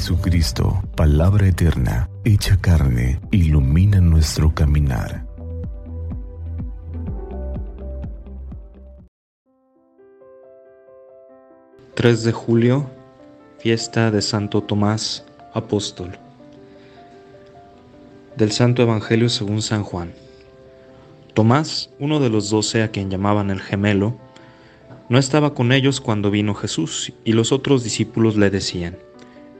Jesucristo, palabra eterna, hecha carne, ilumina nuestro caminar. ...3 de julio, fiesta de Santo Tomás, apóstol. Del Santo Evangelio según San Juan. Tomás, uno de los doce a quien llamaban el gemelo, no estaba con ellos cuando vino Jesús, y los otros discípulos le decían,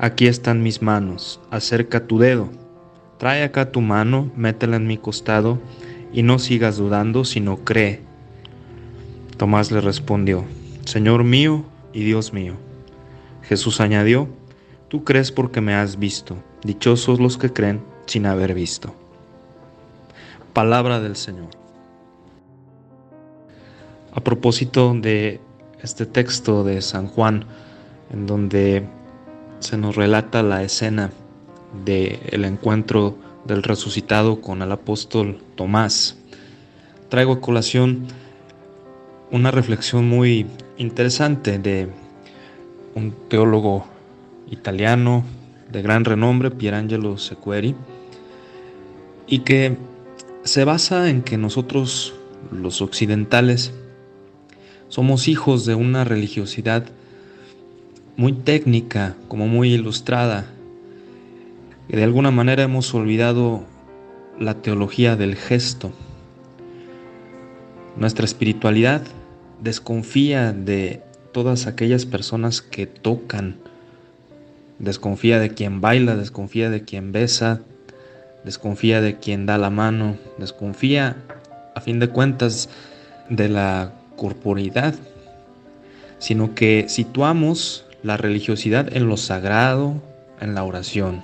aquí están mis manos, acerca tu dedo, trae acá tu mano, métela en mi costado, y no sigas dudando, sino cree. Tomás le respondió, Señor mío y Dios mío. Jesús añadió, Tú crees porque me has visto, dichosos los que creen sin haber visto. Palabra del Señor. A propósito de este texto de San Juan, en donde se nos relata la escena del encuentro del resucitado con el apóstol Tomás, traigo a colación una reflexión muy interesante de un teólogo italiano de gran renombre, Pierangelo Sequeri, y que se basa en que nosotros, los occidentales, somos hijos de una religiosidad muy técnica, como muy ilustrada, de alguna manera hemos olvidado la teología del gesto. Nuestra espiritualidad desconfía de todas aquellas personas que tocan, desconfía de quien baila, desconfía de quien besa, desconfía de quien da la mano, desconfía, a fin de cuentas, de la corporidad, sino que situamos la religiosidad en lo sagrado, en la oración.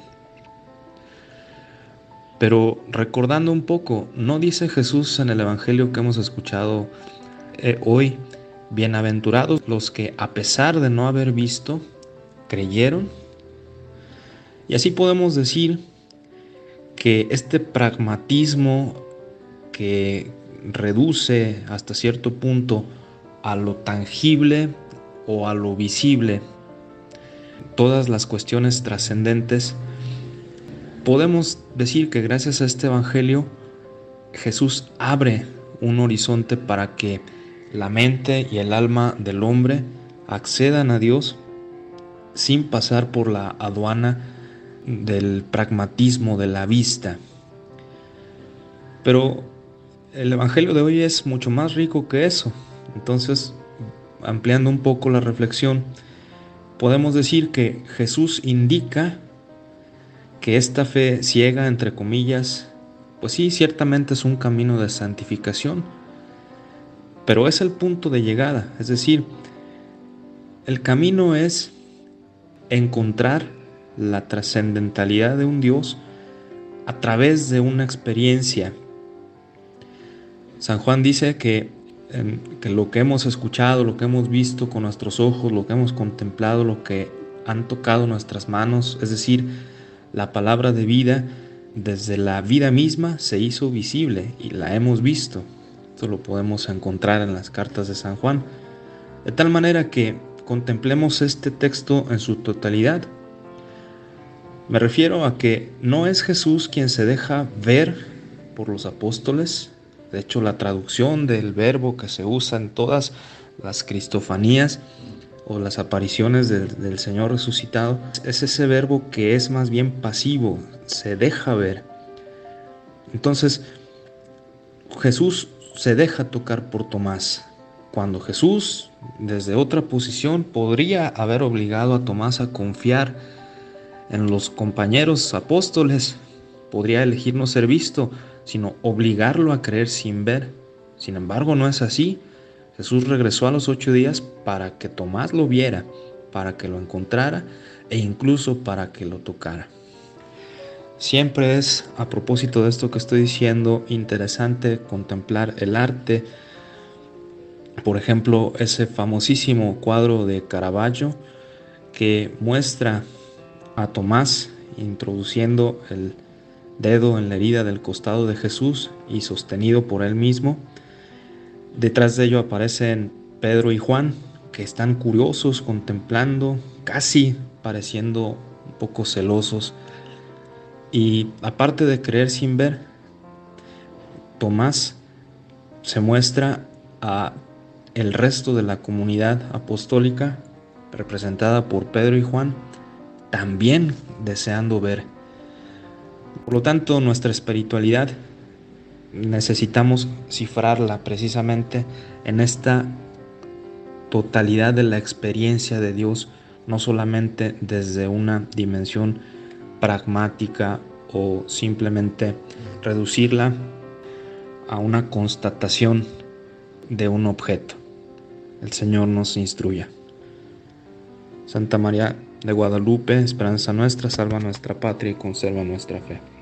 Pero recordando un poco, ¿no dice Jesús en el Evangelio que hemos escuchado eh, hoy, bienaventurados los que a pesar de no haber visto, creyeron? Y así podemos decir que este pragmatismo que reduce hasta cierto punto a lo tangible o a lo visible todas las cuestiones trascendentes, podemos decir que gracias a este Evangelio Jesús abre un horizonte para que la mente y el alma del hombre accedan a Dios sin pasar por la aduana del pragmatismo de la vista. Pero el Evangelio de hoy es mucho más rico que eso. Entonces, ampliando un poco la reflexión, podemos decir que Jesús indica que esta fe ciega, entre comillas, pues sí, ciertamente es un camino de santificación, pero es el punto de llegada, es decir, el camino es encontrar la trascendentalidad de un Dios a través de una experiencia. San Juan dice que, que lo que hemos escuchado, lo que hemos visto con nuestros ojos, lo que hemos contemplado, lo que han tocado nuestras manos, es decir, la palabra de vida, desde la vida misma se hizo visible y la hemos visto. Esto lo podemos encontrar en las cartas de San Juan. De tal manera que contemplemos este texto en su totalidad. Me refiero a que no es Jesús quien se deja ver por los apóstoles, de hecho, la traducción del verbo que se usa en todas las cristofanías o las apariciones del, Señor resucitado es ese verbo que es más bien pasivo, se deja ver. Entonces, Jesús se deja tocar por Tomás. Cuando Jesús, desde otra posición, podría haber obligado a Tomás a confiar en los compañeros apóstoles, podría elegir no ser visto, sino obligarlo a creer sin ver. Sin embargo, no es así. Jesús regresó a los ocho días para que Tomás lo viera para que lo encontrara e incluso para que lo tocara. Siempre es, a propósito de esto que estoy diciendo, interesante contemplar el arte. Por ejemplo, ese famosísimo cuadro de Caravaggio que muestra a Tomás introduciendo el dedo en la herida del costado de Jesús y sostenido por él mismo. Detrás de ello aparecen Pedro y Juan, que están curiosos, contemplando, casi pareciendo un poco celosos. Y aparte de creer sin ver, Tomás se muestra a el resto de la comunidad apostólica representada por Pedro y Juan también deseando ver. Por lo tanto, nuestra espiritualidad necesitamos cifrarla precisamente en esta totalidad de la experiencia de Dios, no solamente desde una dimensión pragmática o simplemente reducirla a una constatación de un objeto. El Señor nos instruya. Santa María de Guadalupe, esperanza nuestra, salva nuestra patria y conserva nuestra fe.